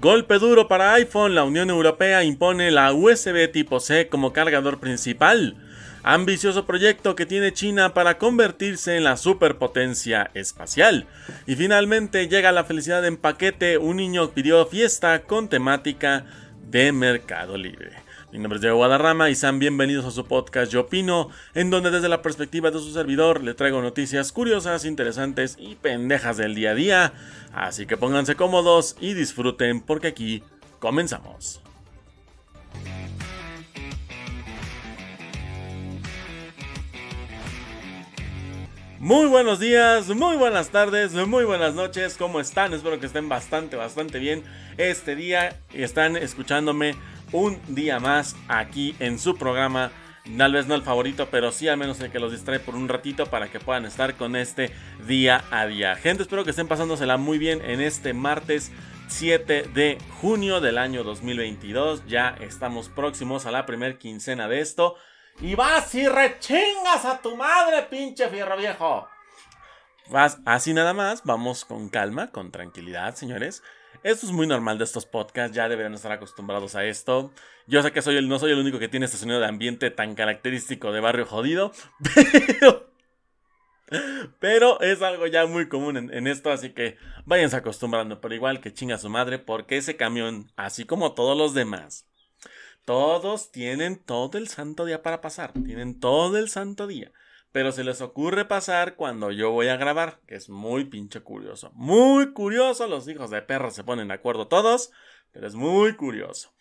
Golpe duro para iPhone, la Unión Europea impone la USB tipo C como cargador principal. Ambicioso proyecto que tiene China para convertirse en la superpotencia espacial. Y finalmente llega la felicidad en paquete, un niño pidió fiesta con temática de Mercado Libre. Mi nombre es Diego Guadarrama y sean bienvenidos a su podcast Yo Opino, en donde desde la perspectiva de su servidor le traigo noticias curiosas, interesantes y pendejas del día a día. Así que pónganse cómodos y disfruten porque aquí comenzamos. Muy buenos días, muy buenas tardes, muy buenas noches, ¿cómo están? Espero que estén bastante, bastante bien este día y están escuchándome un día más aquí en su programa. Tal vez no el favorito, pero sí al menos el que los distrae por un ratito para que puedan estar con este día a día. Gente, espero que estén pasándosela muy bien en este martes 7 de junio del año 2022. Ya estamos próximos a la primer quincena de esto. Y vas y rechingas a tu madre, pinche fierro viejo. Vas así nada más, vamos con calma, con tranquilidad, señores. Esto es muy normal de estos podcasts, ya deberían estar acostumbrados a esto. Yo sé que soy el, no soy el único que tiene este sonido de ambiente tan característico de barrio jodido, pero, es algo ya muy común en, esto, así que váyanse acostumbrando, pero igual que chinga su madre, porque ese camión, así como todos los demás, todos tienen todo el santo día para pasar, tienen todo el santo día pero se les ocurre pasar cuando yo voy a grabar, que es muy pinche curioso. Muy curioso, los hijos de perra se ponen de acuerdo todos, pero es muy curioso.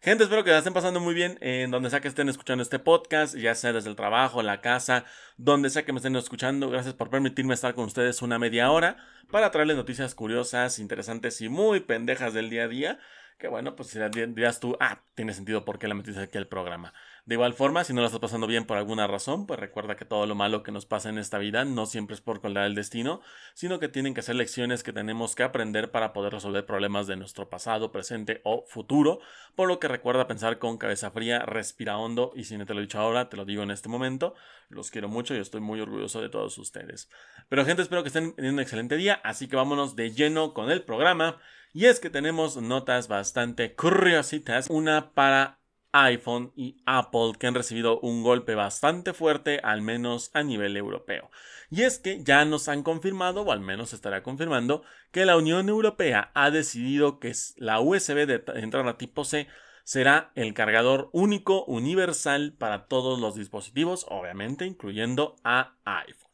Gente, espero que la estén pasando muy bien en donde sea que estén escuchando este podcast, ya sea desde el trabajo, la casa, donde sea que me estén escuchando. Gracias por permitirme estar con ustedes una media hora para traerles noticias curiosas, interesantes y muy pendejas del día a día. Que bueno, pues dirás tú, ah, tiene sentido por qué la metiste aquí al programa. De igual forma, si no lo estás pasando bien por alguna razón, pues recuerda que todo lo malo que nos pasa en esta vida no siempre es por colgar el destino, sino que tienen que ser lecciones que tenemos que aprender para poder resolver problemas de nuestro pasado, presente o futuro. Por lo que recuerda pensar con cabeza fría, respira hondo y si no te lo he dicho ahora, te lo digo en este momento. Los quiero mucho y estoy muy orgulloso de todos ustedes. Pero gente, espero que estén teniendo un excelente día, así que vámonos de lleno con el programa. Y es que tenemos notas bastante curiositas. Una para iPhone y Apple que han recibido un golpe bastante fuerte, al menos a nivel europeo. Y es que ya nos han confirmado, o al menos estará confirmando, que la Unión Europea ha decidido que la USB de entrada tipo C será el cargador único universal para todos los dispositivos, obviamente incluyendo a iPhone.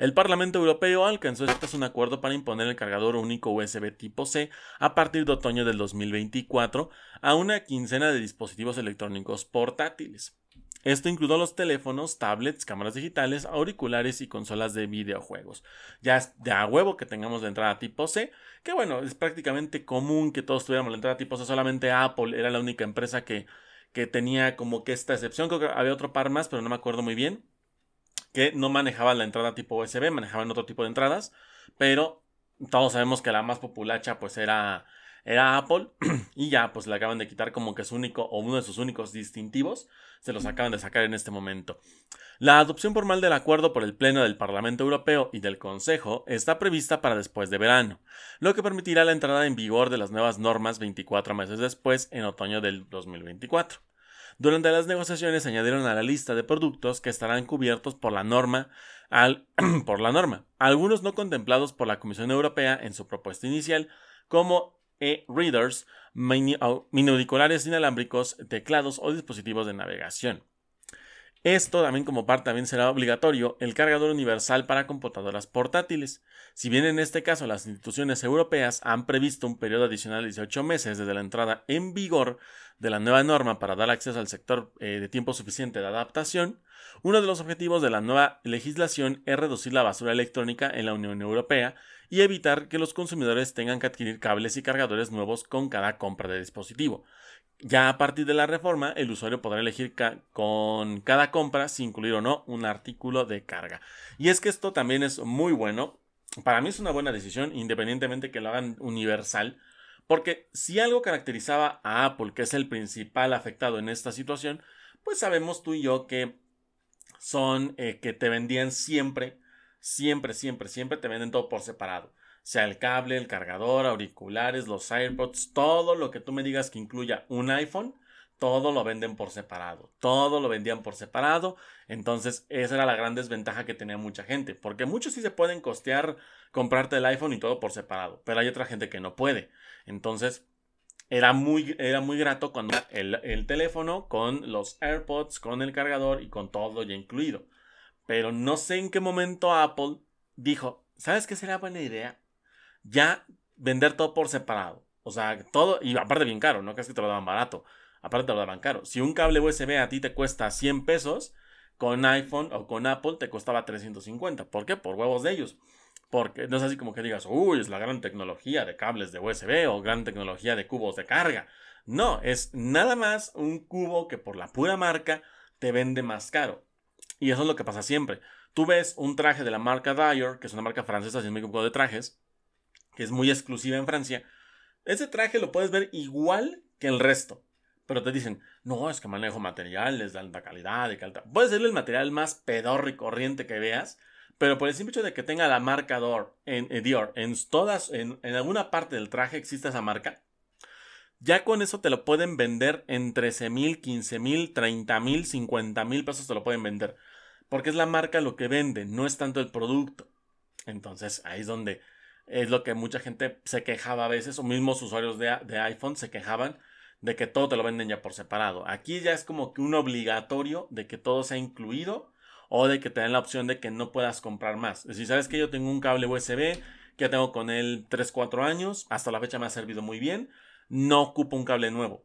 El Parlamento Europeo alcanzó este un acuerdo para imponer el cargador único USB tipo C a partir de otoño del 2024 a una quincena de dispositivos electrónicos portátiles. Esto incluyó los teléfonos, tablets, cámaras digitales, auriculares y consolas de videojuegos. Ya es de a huevo que tengamos la entrada tipo C, que bueno, es prácticamente común que todos tuviéramos la entrada tipo C, solamente Apple era la única empresa que, que tenía como que esta excepción, creo que había otro par más, pero no me acuerdo muy bien que no manejaban la entrada tipo USB, manejaban otro tipo de entradas, pero todos sabemos que la más populacha pues era, era Apple y ya pues le acaban de quitar como que su único o uno de sus únicos distintivos, se los acaban de sacar en este momento. La adopción formal del acuerdo por el Pleno del Parlamento Europeo y del Consejo está prevista para después de verano, lo que permitirá la entrada en vigor de las nuevas normas 24 meses después, en otoño del 2024. Durante las negociaciones añadieron a la lista de productos que estarán cubiertos por la norma, por la norma, algunos no contemplados por la Comisión Europea en su propuesta inicial, como e-readers, mini inalámbricos, teclados o dispositivos de navegación. Esto también como parte también será obligatorio el cargador universal para computadoras portátiles. Si bien en este caso las instituciones europeas han previsto un periodo adicional de 18 meses desde la entrada en vigor de la nueva norma para dar acceso al sector eh, de tiempo suficiente de adaptación, uno de los objetivos de la nueva legislación es reducir la basura electrónica en la Unión Europea y evitar que los consumidores tengan que adquirir cables y cargadores nuevos con cada compra de dispositivo. Ya a partir de la reforma, el usuario podrá elegir con cada compra si incluir o no un artículo de carga. Y es que esto también es muy bueno. Para mí es una buena decisión, independientemente que lo hagan universal. Porque si algo caracterizaba a Apple, que es el principal afectado en esta situación, pues sabemos tú y yo que son eh, que te vendían siempre, siempre, siempre, siempre te venden todo por separado. Sea el cable, el cargador, auriculares, los AirPods, todo lo que tú me digas que incluya un iPhone, todo lo venden por separado, todo lo vendían por separado, entonces esa era la gran desventaja que tenía mucha gente, porque muchos sí se pueden costear comprarte el iPhone y todo por separado, pero hay otra gente que no puede, entonces era muy, era muy grato cuando el, el teléfono con los AirPods, con el cargador y con todo ya incluido, pero no sé en qué momento Apple dijo, ¿sabes qué sería buena idea? Ya vender todo por separado. O sea, todo, y aparte bien caro, no crees que te lo daban barato. Aparte te lo daban caro. Si un cable USB a ti te cuesta 100 pesos, con iPhone o con Apple te costaba 350. ¿Por qué? Por huevos de ellos. Porque no es así como que digas, uy, es la gran tecnología de cables de USB o gran tecnología de cubos de carga. No, es nada más un cubo que por la pura marca te vende más caro. Y eso es lo que pasa siempre. Tú ves un traje de la marca Dyer, que es una marca francesa, si no me de trajes, que es muy exclusiva en Francia. Ese traje lo puedes ver igual que el resto. Pero te dicen, no, es que manejo materiales de alta calidad, de alta. Puede ser el material más pedorro y corriente que veas, pero por el simple hecho de que tenga la marca Dior en, eh, Dior, en todas, en, en, alguna parte del traje existe esa marca, ya con eso te lo pueden vender en 13 mil, 15 mil, 30 mil, 50 mil pesos te lo pueden vender. Porque es la marca lo que vende, no es tanto el producto. Entonces ahí es donde es lo que mucha gente se quejaba a veces, o mismos usuarios de, de iPhone se quejaban de que todo te lo venden ya por separado. Aquí ya es como que un obligatorio de que todo sea incluido o de que te den la opción de que no puedas comprar más. Decir, sabes que yo tengo un cable USB que tengo con él 3-4 años, hasta la fecha me ha servido muy bien, no ocupo un cable nuevo.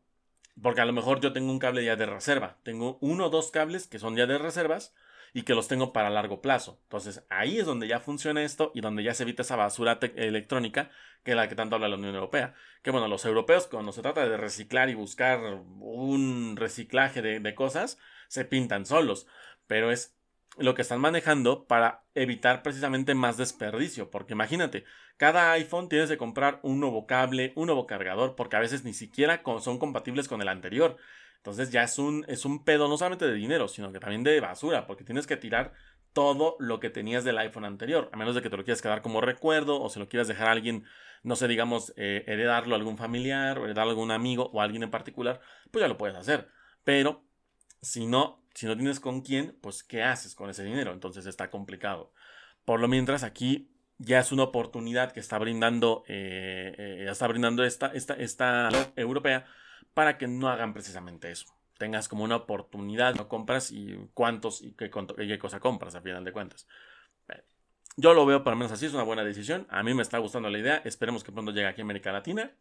Porque a lo mejor yo tengo un cable ya de reserva. Tengo uno o dos cables que son ya de reservas y que los tengo para largo plazo. Entonces ahí es donde ya funciona esto y donde ya se evita esa basura electrónica que es la que tanto habla la Unión Europea. Que bueno, los europeos cuando se trata de reciclar y buscar un reciclaje de, de cosas, se pintan solos. Pero es lo que están manejando para evitar precisamente más desperdicio. Porque imagínate, cada iPhone tienes que comprar un nuevo cable, un nuevo cargador, porque a veces ni siquiera son compatibles con el anterior. Entonces ya es un, es un pedo no solamente de dinero, sino que también de basura, porque tienes que tirar todo lo que tenías del iPhone anterior, a menos de que te lo quieras quedar como recuerdo o se lo quieras dejar a alguien, no sé, digamos, eh, heredarlo a algún familiar o heredarlo a algún amigo o a alguien en particular, pues ya lo puedes hacer. Pero si no, si no tienes con quién, pues ¿qué haces con ese dinero? Entonces está complicado. Por lo mientras aquí ya es una oportunidad que está brindando, eh, eh, está brindando esta, esta, esta europea para que no hagan precisamente eso. Tengas como una oportunidad, no compras y cuántos y qué, qué cosa compras a final de cuentas. Yo lo veo por lo menos así, es una buena decisión. A mí me está gustando la idea. Esperemos que pronto llegue aquí a América Latina.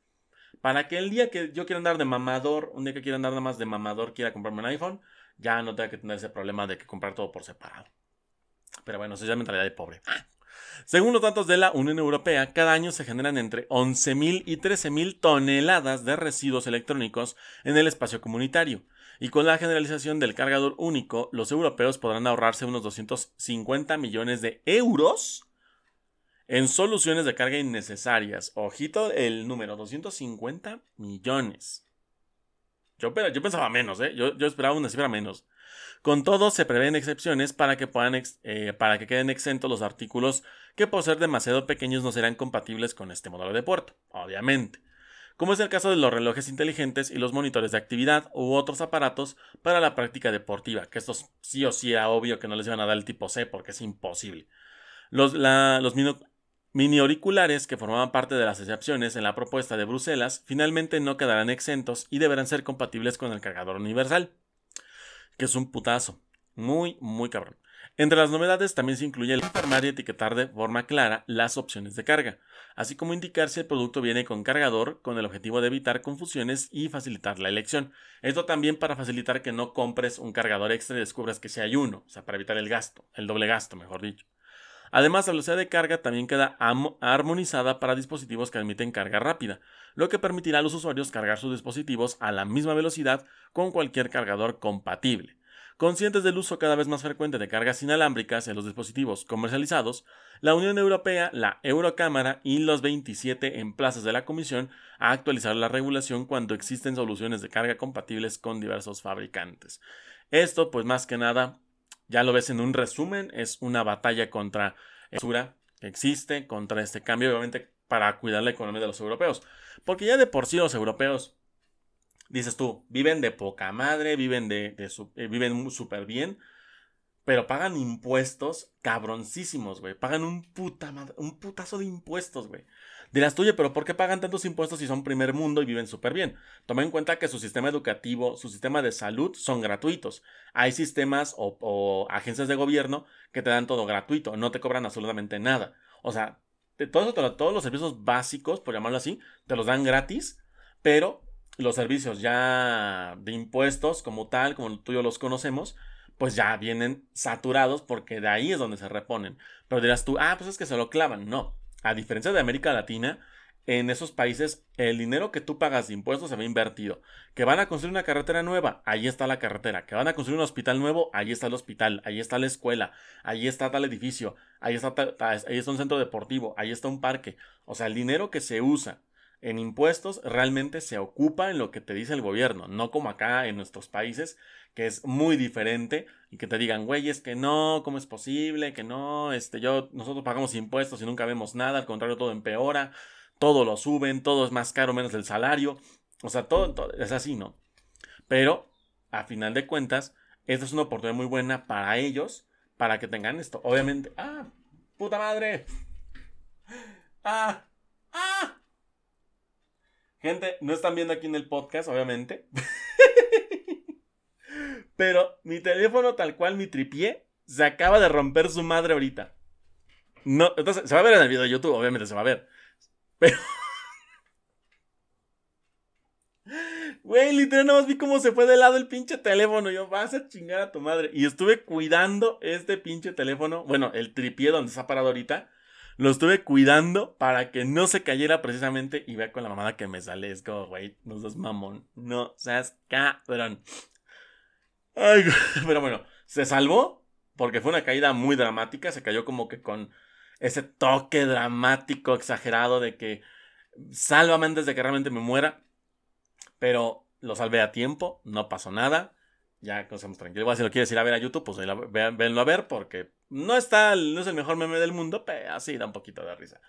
Para que el día que yo quiera andar de mamador, un día que quiera andar nada más de mamador, quiera comprarme un iPhone, ya no tenga que tener ese problema de que comprar todo por separado. Pero bueno, eso es ya mentalidad de pobre. Según los datos de la Unión Europea, cada año se generan entre 11.000 y 13.000 toneladas de residuos electrónicos en el espacio comunitario. Y con la generalización del cargador único, los europeos podrán ahorrarse unos 250 millones de euros en soluciones de carga innecesarias. Ojito el número, 250 millones. Yo, yo pensaba menos, ¿eh? Yo, yo esperaba una cifra menos. Con todo, se prevén excepciones para que, puedan eh, para que queden exentos los artículos que por ser demasiado pequeños no serán compatibles con este modelo de puerto, obviamente. Como es el caso de los relojes inteligentes y los monitores de actividad u otros aparatos para la práctica deportiva, que estos sí o sí era obvio que no les iban a dar el tipo C porque es imposible. Los, los mini auriculares que formaban parte de las excepciones en la propuesta de Bruselas finalmente no quedarán exentos y deberán ser compatibles con el cargador universal que es un putazo. Muy, muy cabrón. Entre las novedades también se incluye el informar y etiquetar de forma clara las opciones de carga, así como indicar si el producto viene con cargador con el objetivo de evitar confusiones y facilitar la elección. Esto también para facilitar que no compres un cargador extra y descubras que si hay uno, o sea, para evitar el gasto, el doble gasto, mejor dicho. Además, la velocidad de carga también queda armonizada para dispositivos que admiten carga rápida, lo que permitirá a los usuarios cargar sus dispositivos a la misma velocidad con cualquier cargador compatible. Conscientes del uso cada vez más frecuente de cargas inalámbricas en los dispositivos comercializados, la Unión Europea, la Eurocámara y los 27 en plazas de la Comisión ha actualizado la regulación cuando existen soluciones de carga compatibles con diversos fabricantes. Esto, pues más que nada, ya lo ves en un resumen, es una batalla contra la que existe, contra este cambio. Obviamente para cuidar la economía de los europeos. Porque ya de por sí los europeos, dices tú, viven de poca madre, viven de, eh, viven súper bien, pero pagan impuestos cabroncísimos, güey. Pagan un, puta un putazo de impuestos, güey. Dirás, oye, pero ¿por qué pagan tantos impuestos si son primer mundo y viven súper bien? Toma en cuenta que su sistema educativo, su sistema de salud son gratuitos. Hay sistemas o, agencias de gobierno que te dan todo gratuito, no te cobran absolutamente nada. O sea, todos los servicios básicos, por llamarlo así, te los dan gratis, pero los servicios ya de impuestos como tal, como tú y yo los conocemos, pues ya vienen saturados porque de ahí es donde se reponen. Pero dirás tú, ah, pues es que se lo clavan. No. A diferencia de América Latina, en esos países el dinero que tú pagas de impuestos se ve invertido. Que van a construir una carretera nueva, ahí está la carretera. Que van a construir un hospital nuevo, ahí está el hospital, ahí está la escuela, ahí está tal edificio, ahí está, un centro deportivo, ahí está un parque. O sea, el dinero que se usa en impuestos realmente se ocupa en lo que te dice el gobierno, no como acá en nuestros países, que es muy diferente y que te digan, güey, es que no, ¿cómo es posible? Que no, este, yo, nosotros pagamos impuestos y nunca vemos nada, al contrario, todo empeora, todo lo suben, todo es más caro menos el salario, o sea, todo, todo es así, ¿no? Pero, a final de cuentas, esta es una oportunidad muy buena para ellos, para que tengan esto. Obviamente, ah, puta madre. Ah, ah. Gente, no están viendo aquí en el podcast, obviamente. Pero mi teléfono, tal cual, mi tripié, se acaba de romper su madre ahorita. No, entonces, se va a ver en el video de YouTube, obviamente se va a ver. Pero. Güey, literal, nada más vi cómo se fue de lado el pinche teléfono. Yo, vas a chingar a tu madre. Y estuve cuidando este pinche teléfono. Bueno, el tripié donde ha parado ahorita. Lo estuve cuidando para que no se cayera precisamente y vea con la mamada que me sale. Es como, güey, no seas mamón. No seas cabrón. Pero bueno, se salvó porque fue una caída muy dramática. Se cayó como que con ese toque dramático, exagerado de que sálvame antes de que realmente me muera. Pero lo salvé a tiempo, no pasó nada ya estamos tranquilos. si lo quieres ir a ver a YouTube, pues venlo a ver porque no está, no es el mejor meme del mundo, pero así da un poquito de risa.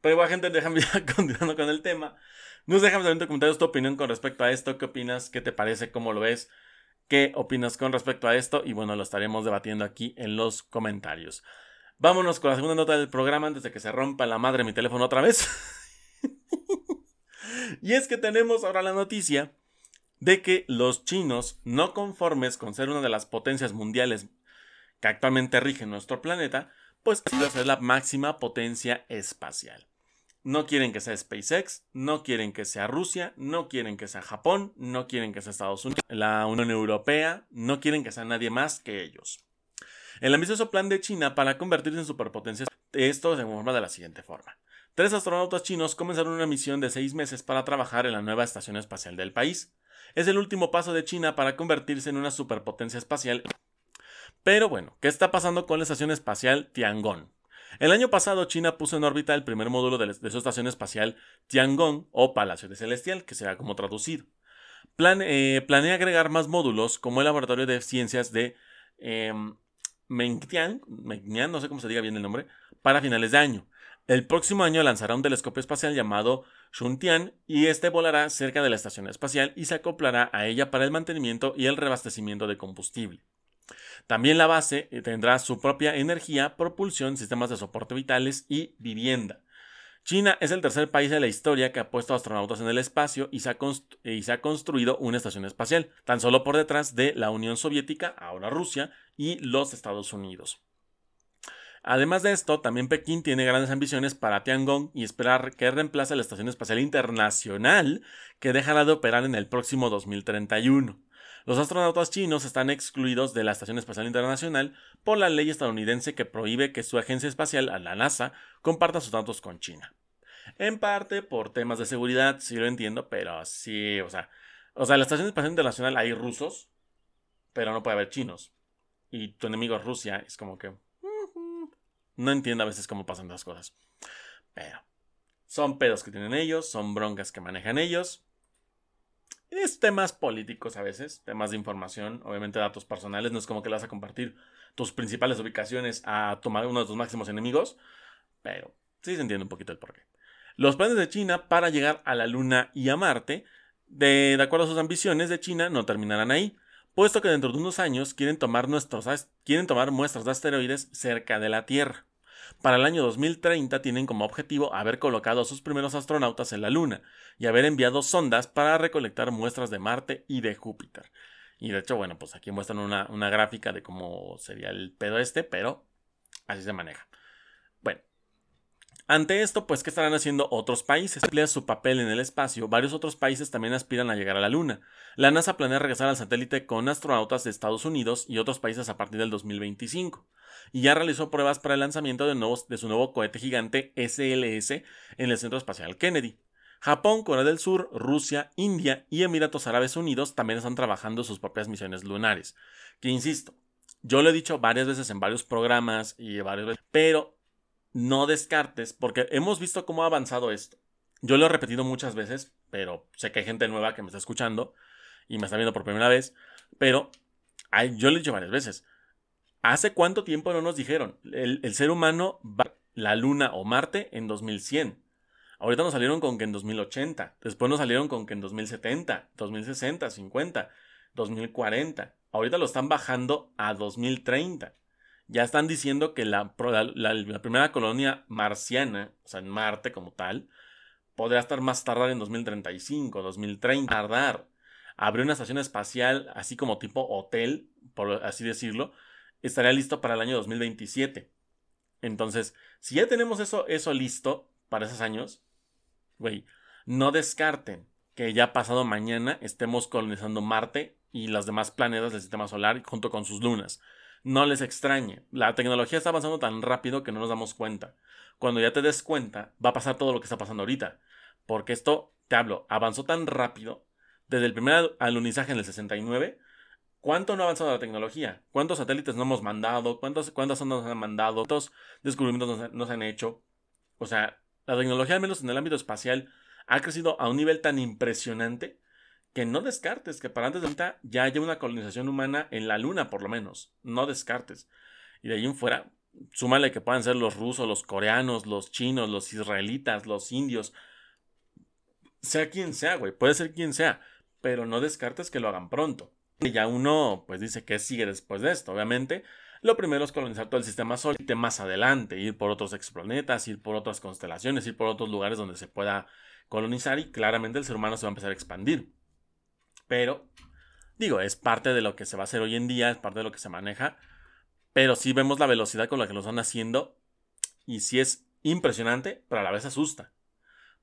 Pero igual, gente, déjame ya continuando con el tema. Nos dejamos en comentarios tu opinión con respecto a esto. ¿Qué opinas? ¿Qué te parece? ¿Cómo lo ves? ¿Qué opinas con respecto a esto? Y bueno, lo estaremos debatiendo aquí en los comentarios. Vámonos con la segunda nota del programa antes de que se rompa la madre mi teléfono otra vez. y es que tenemos ahora la noticia de que los chinos, no conformes con ser una de las potencias mundiales que actualmente rigen nuestro planeta, pues ser la máxima potencia espacial. No quieren que sea SpaceX, no quieren que sea Rusia, no quieren que sea Japón, no quieren que sea Estados Unidos, la Unión Europea, no quieren que sea nadie más que ellos. El ambicioso plan de China para convertirse en superpotencia, esto se forma de la siguiente forma. Tres astronautas chinos comenzaron una misión de seis meses para trabajar en la nueva estación espacial del país es el último paso de China para convertirse en una superpotencia espacial. Pero bueno, ¿qué está pasando con la estación espacial Tiangong? El año pasado China puso en órbita el primer módulo de, su estación espacial Tiangong o Palacio de Celestial, que será como traducido. Eh, planea agregar más módulos como el laboratorio de ciencias de eh, Mengtian, no sé cómo se diga bien el nombre, para finales de año. El próximo año lanzará un telescopio espacial llamado Shuntian y este volará cerca de la estación espacial y se acoplará a ella para el mantenimiento y el reabastecimiento de combustible. También la base eh, tendrá su propia energía, propulsión, sistemas de soporte vitales y vivienda. China es el tercer país de la historia que ha puesto astronautas en el espacio y se, ha y se, ha construido una estación espacial, tan solo por detrás de la Unión Soviética, ahora Rusia, y los Estados Unidos. Además de esto, también Pekín tiene grandes ambiciones para Tiangong y esperar que reemplace la Estación Espacial Internacional que dejará de operar en el próximo 2031. Los astronautas chinos están excluidos de la Estación Espacial Internacional por la ley estadounidense que prohíbe que su agencia espacial, la NASA, comparta sus datos con China. En parte por temas de seguridad, sí lo entiendo, pero sí, o sea, o sea, la Estación Espacial Internacional hay rusos, pero no puede haber chinos. Y tu enemigo es Rusia, es como que no entiendo a veces cómo pasan las cosas. Pero son pedos que tienen ellos, son broncas que manejan ellos. Es temas políticos a veces, temas de información, obviamente datos personales. No es como que le vas a compartir tus principales ubicaciones a tomar uno de tus máximos enemigos. Pero sí se entiende un poquito el porqué. Los planes de China para llegar a la Luna y a Marte, de, acuerdo a sus ambiciones de China, no terminarán ahí, puesto que dentro de unos años quieren tomar, nuestros, quieren tomar muestras de asteroides cerca de la Tierra. Para el año 2030 tienen como objetivo haber colocado a sus primeros astronautas en la Luna y haber enviado sondas para recolectar muestras de Marte y de Júpiter. Y de hecho, bueno, pues aquí muestran una, una gráfica de cómo sería el pedo este, pero así se maneja. Ante esto, pues, ¿qué estarán haciendo otros países? Amplía su papel en el espacio, varios otros países también aspiran a llegar a la Luna. La NASA planea regresar al satélite con astronautas de Estados Unidos y otros países a partir del 2025 y ya realizó pruebas para el lanzamiento de, de su nuevo cohete gigante SLS en el Centro Espacial Kennedy. Japón, Corea del Sur, Rusia, India y Emiratos Árabes Unidos también están trabajando sus propias misiones lunares. Que insisto, yo lo he dicho varias veces en varios programas y varias veces, pero no descartes porque hemos visto cómo ha avanzado esto. Yo lo he repetido muchas veces, pero sé que hay gente nueva que me está escuchando y me está viendo por primera vez, pero yo lo he dicho varias veces. ¿Hace cuánto tiempo no nos dijeron? El, ser humano va a la Luna o Marte en 2100. Ahorita nos salieron con que en 2080. Después nos salieron con que en 2070, 2060, 50, 2040. Ahorita lo están bajando a 2030. Ya están diciendo que la, primera colonia marciana, o sea, en Marte como tal, podría estar más tardar en 2035, 2030. Tardar. Habría una estación espacial así como tipo hotel, por así decirlo, estaría listo para el año 2027. Entonces, si ya tenemos eso, eso listo para esos años, güey, no descarten que ya pasado mañana estemos colonizando Marte y los demás planetas del sistema solar junto con sus lunas. No les extrañe, la tecnología está avanzando tan rápido que no nos damos cuenta. Cuando ya te des cuenta, va a pasar todo lo que está pasando ahorita. Porque esto, te hablo, avanzó tan rápido. Desde el primer alunizaje en el 69 ¿Cuánto no ha avanzado la tecnología? ¿Cuántos satélites no hemos mandado? ¿Cuántos, ¿Cuántas ondas nos han mandado? ¿Cuántos descubrimientos nos, han hecho? O sea, la tecnología, al menos en el ámbito espacial, ha crecido a un nivel tan impresionante que no descartes que para antes de ahorita ya haya una colonización humana en la Luna, por lo menos. No descartes. Y de ahí en fuera, súmale que puedan ser los rusos, los coreanos, los chinos, los israelitas, los indios. Sea quien sea, güey. Puede ser quien sea. Pero no descartes que lo hagan pronto. Y ya uno, pues dice que sigue después de esto. Obviamente, lo primero es colonizar todo el sistema solar más adelante, ir por otros exoplanetas, ir por otras constelaciones, ir por otros lugares donde se pueda colonizar y claramente el ser humano se va a empezar a expandir. Pero, digo, es parte de lo que se va a hacer hoy en día, es parte de lo que se maneja, pero sí vemos la velocidad con la que lo están haciendo y sí es impresionante, pero a la vez asusta.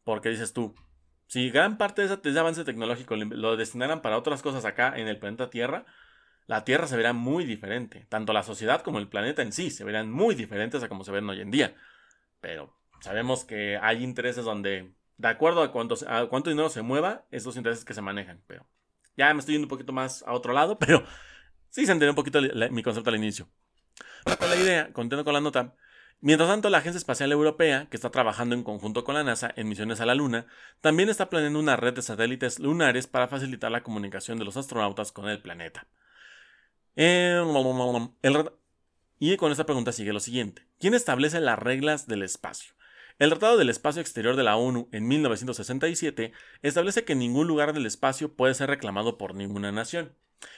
Porque dices tú, si gran parte de ese, avance tecnológico lo destinaran para otras cosas acá en el planeta Tierra, la Tierra se verá muy diferente. Tanto la sociedad como el planeta en sí se verán muy diferentes a como se ven hoy en día. Pero sabemos que hay intereses donde, de acuerdo a cuánto, a cuánto dinero se mueva, esos intereses que se manejan. Pero ya me estoy yendo un poquito más a otro lado, pero sí se entendió un poquito mi concepto al inicio. la idea, contento con la nota, Mientras tanto, la Agencia Espacial Europea, que está trabajando en conjunto con la NASA en misiones a la Luna, también está planeando una red de satélites lunares para facilitar la comunicación de los astronautas con el planeta. y con esta pregunta sigue lo siguiente. ¿Quién establece las reglas del espacio? El Tratado del Espacio Exterior de la ONU en 1967 establece que ningún lugar del espacio puede ser reclamado por ninguna nación.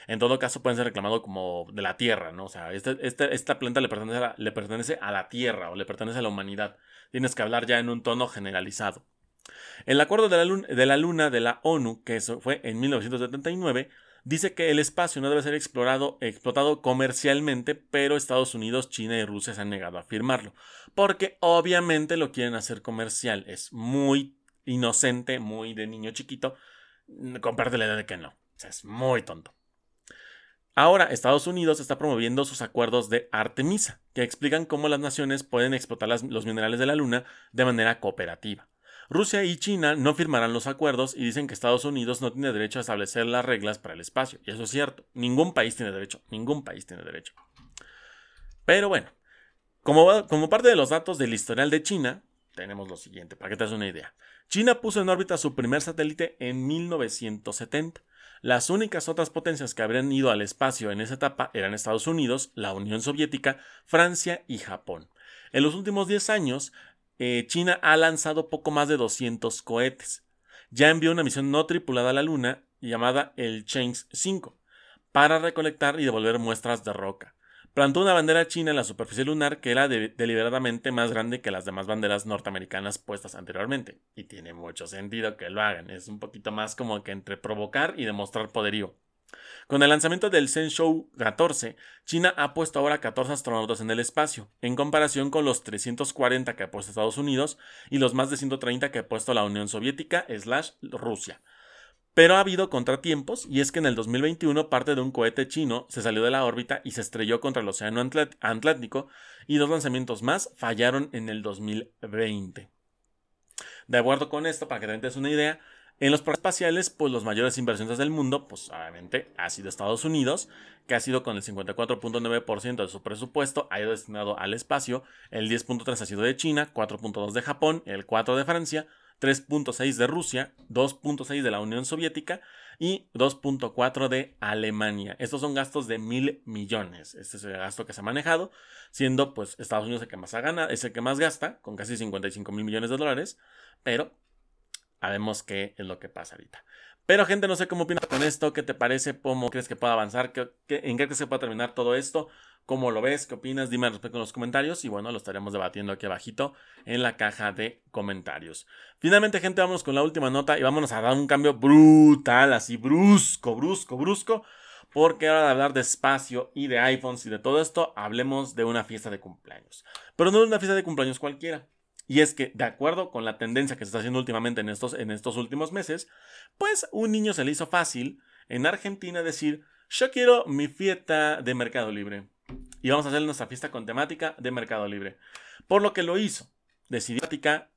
En todo caso, pueden ser reclamados como de la Tierra, ¿no? O sea, este, este, esta planta le pertenece, a la, le pertenece a la Tierra o le pertenece a la humanidad. Tienes que hablar ya en un tono generalizado. El Acuerdo de la, Luna, de la Luna de la ONU, que fue en 1979, dice que el espacio no debe ser explorado, explotado comercialmente, pero Estados Unidos, China y Rusia se han negado a firmarlo, porque obviamente lo quieren hacer comercial. Es muy inocente, muy de niño chiquito, comprarte la idea de que no. Es muy tonto. Ahora, Estados Unidos está promoviendo sus acuerdos de Artemisa, que explican cómo las naciones pueden explotar los minerales de la Luna de manera cooperativa. Rusia y China no firmarán los acuerdos y dicen que Estados Unidos no tiene derecho a establecer las reglas para el espacio. Y eso es cierto. Ningún país tiene derecho. Ningún país tiene derecho. Pero bueno, como, parte de los datos del historial de China, tenemos lo siguiente, para que te des una idea. China puso en órbita su primer satélite en 1970. Las únicas otras potencias que habrían ido al espacio en esa etapa eran Estados Unidos, la Unión Soviética, Francia y Japón. En los últimos 10 años, eh, China ha lanzado poco más de 200 cohetes. Ya envió una misión no tripulada a la Luna llamada el Chang'e 5 para recolectar y devolver muestras de roca. Plantó una bandera china en la superficie lunar que era deliberadamente más grande que las demás banderas norteamericanas puestas anteriormente. Y tiene mucho sentido que lo hagan. Es un poquito más como que entre provocar y demostrar poderío. Con el lanzamiento del Shenzhou 14, China ha puesto ahora 14 astronautas en el espacio, en comparación con los 340 que ha puesto Estados Unidos y los más de 130 que ha puesto la Unión Soviética slash Rusia. Pero ha habido contratiempos y es que en el 2021 parte de un cohete chino se salió de la órbita y se estrelló contra el Océano Atlántico y dos lanzamientos más fallaron en el 2020. De acuerdo con esto, para que te des una idea, en los programas espaciales, pues los mayores inversionistas del mundo, pues obviamente ha sido Estados Unidos, que ha sido con el 54.9% de su presupuesto, ha ido destinado al espacio, el 10.3% ha sido de China, 4.2% de Japón, el 4% de Francia, 3.6 de Rusia, 2.6 de la Unión Soviética y 2.4 de Alemania. Estos son gastos de mil millones. Este es el gasto que se ha manejado, siendo pues Estados Unidos el que más ha ganado, es el que más gasta, con casi 55 mil millones de dólares, pero sabemos qué es lo que pasa ahorita. Pero gente, no sé cómo opinas con esto, qué te parece, cómo crees que pueda avanzar, ¿Qué, en qué crees que pueda terminar todo esto. ¿Cómo lo ves? ¿Qué opinas? Dime al respecto en los comentarios y bueno, lo estaremos debatiendo aquí abajito en la caja de comentarios. Finalmente, gente, vamos con la última nota y vámonos a dar un cambio brutal, así brusco, brusco, brusco. Porque ahora de hablar de espacio y de iPhones y de todo esto, hablemos de una fiesta de cumpleaños. Pero no de una fiesta de cumpleaños cualquiera. Y es que, de acuerdo con la tendencia que se está haciendo últimamente en estos, en estos últimos meses, pues un niño se le hizo fácil en Argentina decir, yo quiero mi fiesta de Mercado Libre y vamos a hacer nuestra fiesta con temática de Mercado Libre. Por lo que lo hizo. Decidió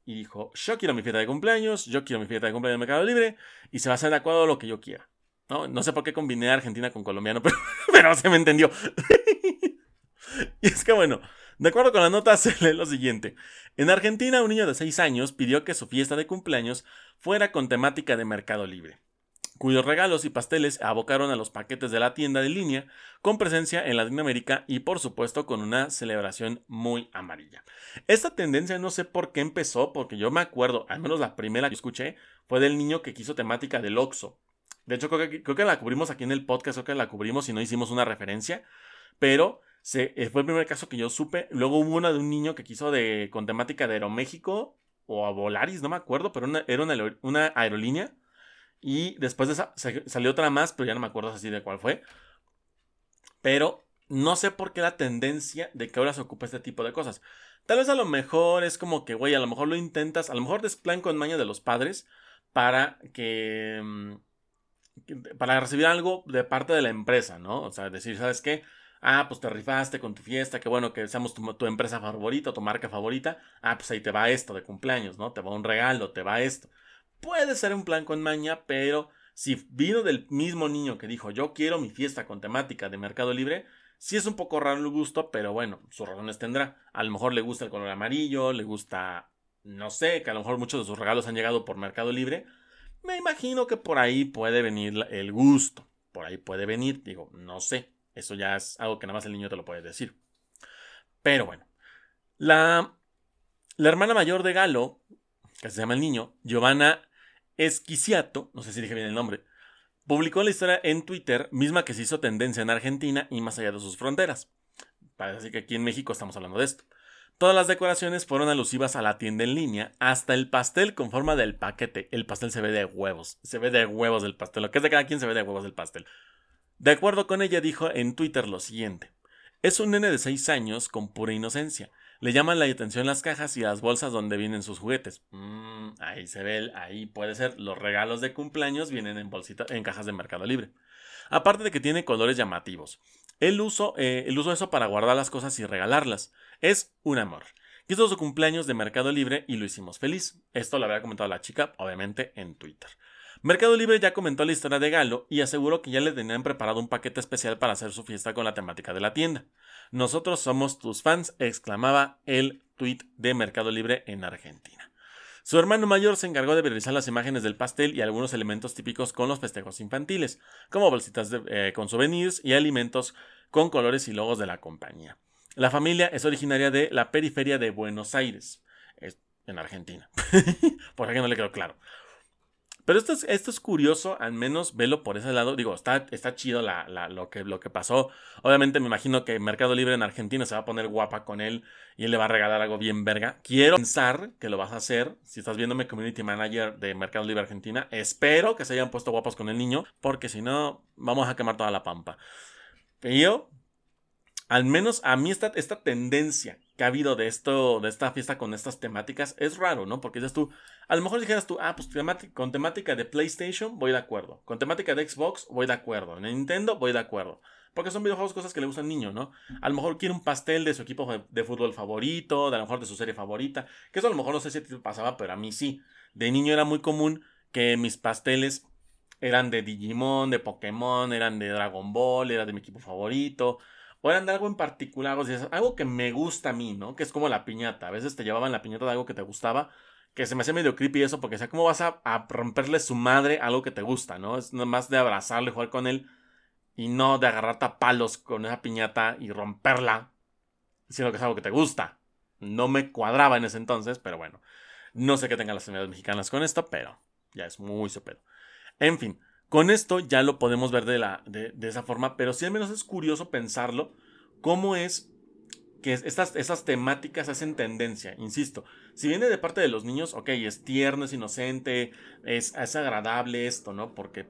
y dijo, yo quiero mi fiesta de cumpleaños, yo quiero mi fiesta de cumpleaños de Mercado Libre y se va a hacer de acuerdo lo que yo quiera. No, no sé por qué combiné Argentina con colombiano, pero, pero se me entendió. y es que bueno, de acuerdo con la nota se lee lo siguiente. En Argentina un niño de 6 años pidió que su fiesta de cumpleaños fuera con temática de Mercado Libre cuyos regalos y pasteles abocaron a los paquetes de la tienda de línea, con presencia en Latinoamérica y por supuesto con una celebración muy amarilla. Esta tendencia no sé por qué empezó, porque yo me acuerdo, al menos la primera que escuché, fue del niño que quiso temática del Oxxo. De hecho, creo que, creo que la cubrimos aquí en el podcast, creo que la cubrimos y no hicimos una referencia, pero se, eh, fue el primer caso que yo supe. Luego hubo una de un niño que quiso de, con temática de Aeroméxico o a Volaris, no me acuerdo, pero era una, aerolínea y después de esa salió otra más, pero ya no me acuerdo así de cuál fue. Pero no sé por qué la tendencia de que ahora se ocupe este tipo de cosas. Tal vez a lo mejor es como que, güey, a lo mejor lo intentas, a lo mejor desplan con maña de los padres para que, mm, para recibir algo de parte de la empresa, ¿no? O sea, decir, ¿sabes qué? Ah, pues te rifaste con tu fiesta, que bueno, que seamos tu, tu empresa favorita, tu marca favorita. Ah, pues ahí te va esto de cumpleaños, ¿no? Te va un regalo, te va esto. Puede ser un plan con maña, pero si vino del mismo niño que dijo yo quiero mi fiesta con temática de Mercado Libre, sí es un poco raro el gusto, pero bueno, sus razones tendrá. A lo mejor le gusta el color amarillo, le gusta, no sé, que a lo mejor muchos de sus regalos han llegado por Mercado Libre. Me imagino que por ahí puede venir el gusto. Por ahí puede venir, digo, no sé. Eso ya es algo que nada más el niño te lo puede decir. Pero bueno, la, la hermana mayor de Galo, que se llama el niño, Giovanna Esquiciato, no sé si dije bien el nombre, publicó la historia en Twitter, misma que se hizo tendencia en Argentina y más allá de sus fronteras. Parece que aquí en México estamos hablando de esto. Todas las decoraciones fueron alusivas a la tienda en línea, hasta el pastel con forma del paquete. El pastel se ve de huevos, se ve de huevos del pastel. Lo que es de cada quien se ve de huevos del pastel. De acuerdo con ella, dijo en Twitter lo siguiente: Es un nene de 6 años con pura inocencia. Le llaman la atención las cajas y las bolsas donde vienen sus juguetes. Mm, ahí se ve, ahí puede ser. Los regalos de cumpleaños vienen en en cajas de Mercado Libre. Aparte de que tiene colores llamativos. Él usó, eh, eso para guardar las cosas y regalarlas. Es un amor. Quiso su cumpleaños de Mercado Libre y lo hicimos feliz. Esto lo había comentado la chica, obviamente, en Twitter. Mercado Libre ya comentó la historia de Galo y aseguró que ya le tenían preparado un paquete especial para hacer su fiesta con la temática de la tienda. Nosotros somos tus fans, exclamaba el tweet de Mercado Libre en Argentina. Su hermano mayor se encargó de realizar las imágenes del pastel y algunos elementos típicos con los festejos infantiles, como bolsitas eh, con souvenirs y alimentos con colores y logos de la compañía. La familia es originaria de la periferia de Buenos Aires en Argentina. por aquí no le quedó claro. Pero esto es, esto es curioso, al menos velo por ese lado. Digo, está, está chido lo, que, lo que pasó. Obviamente me imagino que Mercado Libre en Argentina se va a poner guapa con él y él le va a regalar algo bien verga. Quiero pensar que lo vas a hacer. Si estás viéndome Community Manager de Mercado Libre Argentina, espero que se hayan puesto guapos con el niño, porque si no, vamos a quemar toda la pampa. Pero al menos a mí esta, esta tendencia que ha habido de esto, de esta fiesta con estas temáticas, es raro, ¿no? Porque dices tú, a lo mejor dijeras tú, ah, pues con temática de PlayStation voy de acuerdo, con temática de Xbox voy de acuerdo, en Nintendo voy de acuerdo. Porque son videojuegos, cosas que le gustan al niño, ¿no? A lo mejor quiere un pastel de su equipo de fútbol favorito, de a lo mejor de su serie favorita. Que eso a lo mejor no sé si te pasaba, pero a mí sí. De niño era muy común que mis pasteles eran de Digimon, de Pokémon, eran de Dragon Ball, era de mi equipo favorito eran de algo en particular, o sea, algo que me gusta a mí, ¿no? Que es como la piñata. A veces te llevaban la piñata de algo que te gustaba, que se me hacía medio creepy eso, porque, o sea, ¿cómo vas a, romperle su madre algo que te gusta, ¿no? Es más de abrazarle, jugar con él, y no de agarrarte a palos con esa piñata y romperla, sino que es algo que te gusta. No me cuadraba en ese entonces, pero bueno. No sé qué tengan las comunidades mexicanas con esto, pero ya es muy super. En fin, con esto ya lo podemos ver de, la, de, esa forma, pero sí al menos es curioso pensarlo, cómo es que estas, esas temáticas hacen tendencia, insisto. Si viene de parte de los niños, ok, es tierno, es inocente, es, es agradable esto, ¿no? Porque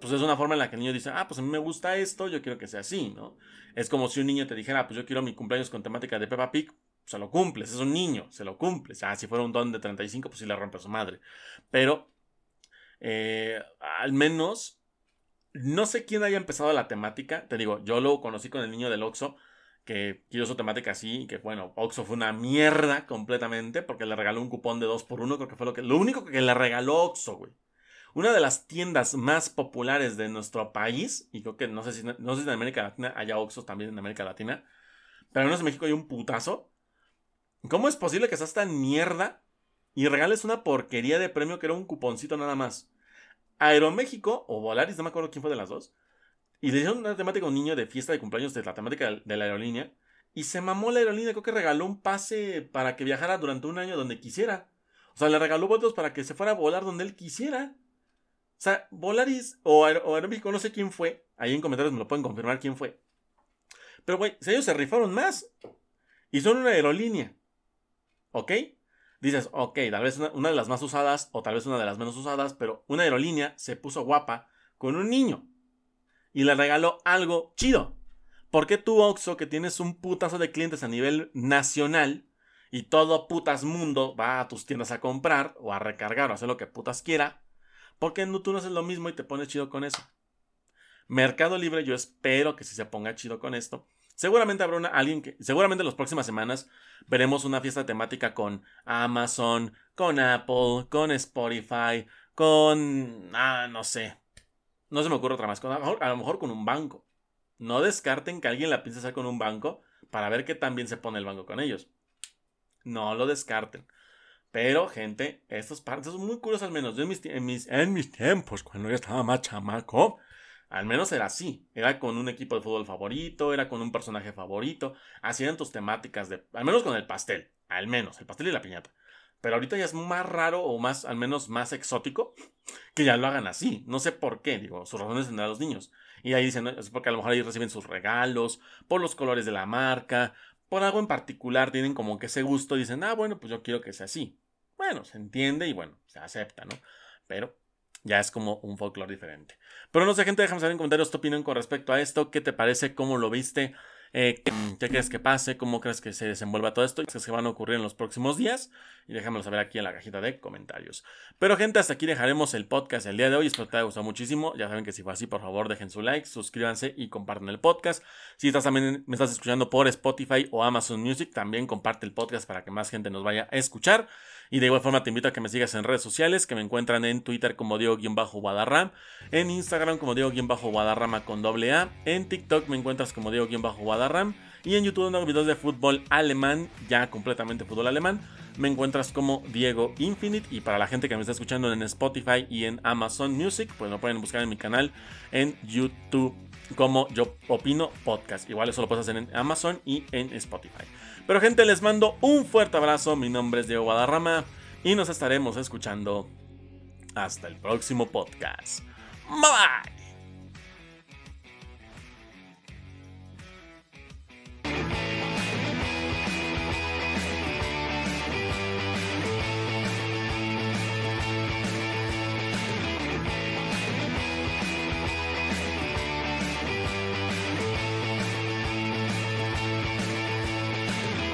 pues es una forma en la que el niño dice, ah, pues a mí me gusta esto, yo quiero que sea así, ¿no? Es como si un niño te dijera, pues yo quiero mi cumpleaños con temática de Peppa Pig, se lo cumples, es un niño, se lo cumples. Ah, si fuera un don de 35, pues sí le rompe a su madre. Pero eh, al menos, no sé quién haya empezado la temática. Te digo, yo lo conocí con el niño del Oxo, que quiso su temática así, que bueno, Oxo fue una mierda completamente, porque le regaló un cupón de 2 por 1 creo que fue lo que... Lo único que le regaló Oxo, güey. Una de las tiendas más populares de nuestro país, y creo que no sé si, no sé si en América Latina haya Oxos también en América Latina, pero no sé en México hay un putazo. ¿Cómo es posible que seas tan mierda y regales una porquería de premio que era un cuponcito nada más. Aeroméxico o Volaris, no me acuerdo quién fue de las dos, y le dieron una temática a un niño de fiesta de cumpleaños de la temática de la aerolínea, y se mamó la aerolínea, creo que regaló un pase para que viajara durante un año donde quisiera. O sea, le regaló votos para que se fuera a volar donde él quisiera. O sea, Volaris o, Aeroméxico, no sé quién fue. Ahí en comentarios me lo pueden confirmar quién fue. Pero, güey, ellos se rifaron más. Y son una aerolínea. ¿Ok? Dices, ok, tal vez una, de las más usadas o tal vez una de las menos usadas, pero una aerolínea se puso guapa con un niño y le regaló algo chido. ¿Por qué tú, Oxo, que tienes un putazo de clientes a nivel nacional y todo putas mundo va a tus tiendas a comprar o a recargar o a hacer lo que putas quiera? ¿Por qué tú no haces lo mismo y te pones chido con eso? Mercado Libre, yo espero que si se ponga chido con esto. Seguramente habrá una, alguien que, seguramente en las próximas semanas veremos una fiesta temática con Amazon, con Apple, con Spotify, con, ah, no sé, no se me ocurre otra más, a, lo mejor, con un banco. No descarten que alguien la piense hacer con un banco para ver qué tan bien se pone el banco con ellos. No lo descarten. Pero, gente, estos partes son muy curiosos al menos. Yo en mis, en mis, en mis tiempos, cuando yo estaba más chamaco, al menos era así. Era con un equipo de fútbol favorito, era con un personaje favorito. Así eran tus temáticas de. Al menos con el pastel. Al menos, el pastel y la piñata. Pero ahorita ya es más raro o más, al menos más exótico, que ya lo hagan así. No sé por qué, digo, sus razones tendrán los niños. Y ahí dicen, es porque a lo mejor ahí reciben sus regalos, por los colores de la marca, por algo en particular, tienen como que ese gusto dicen, ah, bueno, pues yo quiero que sea así. Bueno, se entiende y bueno, se acepta, ¿no? Pero ya es como un folclore diferente. Pero no sé, gente, déjame saber en comentarios tu opinión con respecto a esto. ¿Qué te parece? ¿Cómo lo viste? Eh, ¿qué, crees que pase? ¿Cómo crees que se desenvuelva todo esto? ¿Qué crees que van a ocurrir en los próximos días? Y déjamelo saber aquí en la cajita de comentarios. Pero gente, hasta aquí dejaremos el podcast el día de hoy. Espero que te haya gustado muchísimo. Ya saben que si fue así, por favor, dejen su like, suscríbanse y compartan el podcast. Si estás también me estás escuchando por Spotify o Amazon Music, también comparte el podcast para que más gente nos vaya a escuchar. Y de igual forma te invito a que me sigas en redes sociales, que me encuentran en Twitter como Diego-Guadarram, en Instagram como Diego-Guadarrama con doble A, en TikTok me encuentras como Diego-Guadarram y en YouTube unos videos de fútbol alemán, ya completamente fútbol alemán, me encuentras como Diego Infinite y para la gente que me está escuchando en Spotify y en Amazon Music, pues me pueden buscar en mi canal en YouTube como Yo Opino Podcast. Igual eso lo puedes hacer en Amazon y en Spotify. Pero gente, les mando un fuerte abrazo. Mi nombre es Diego Guadarrama y nos estaremos escuchando hasta el próximo podcast. Bye.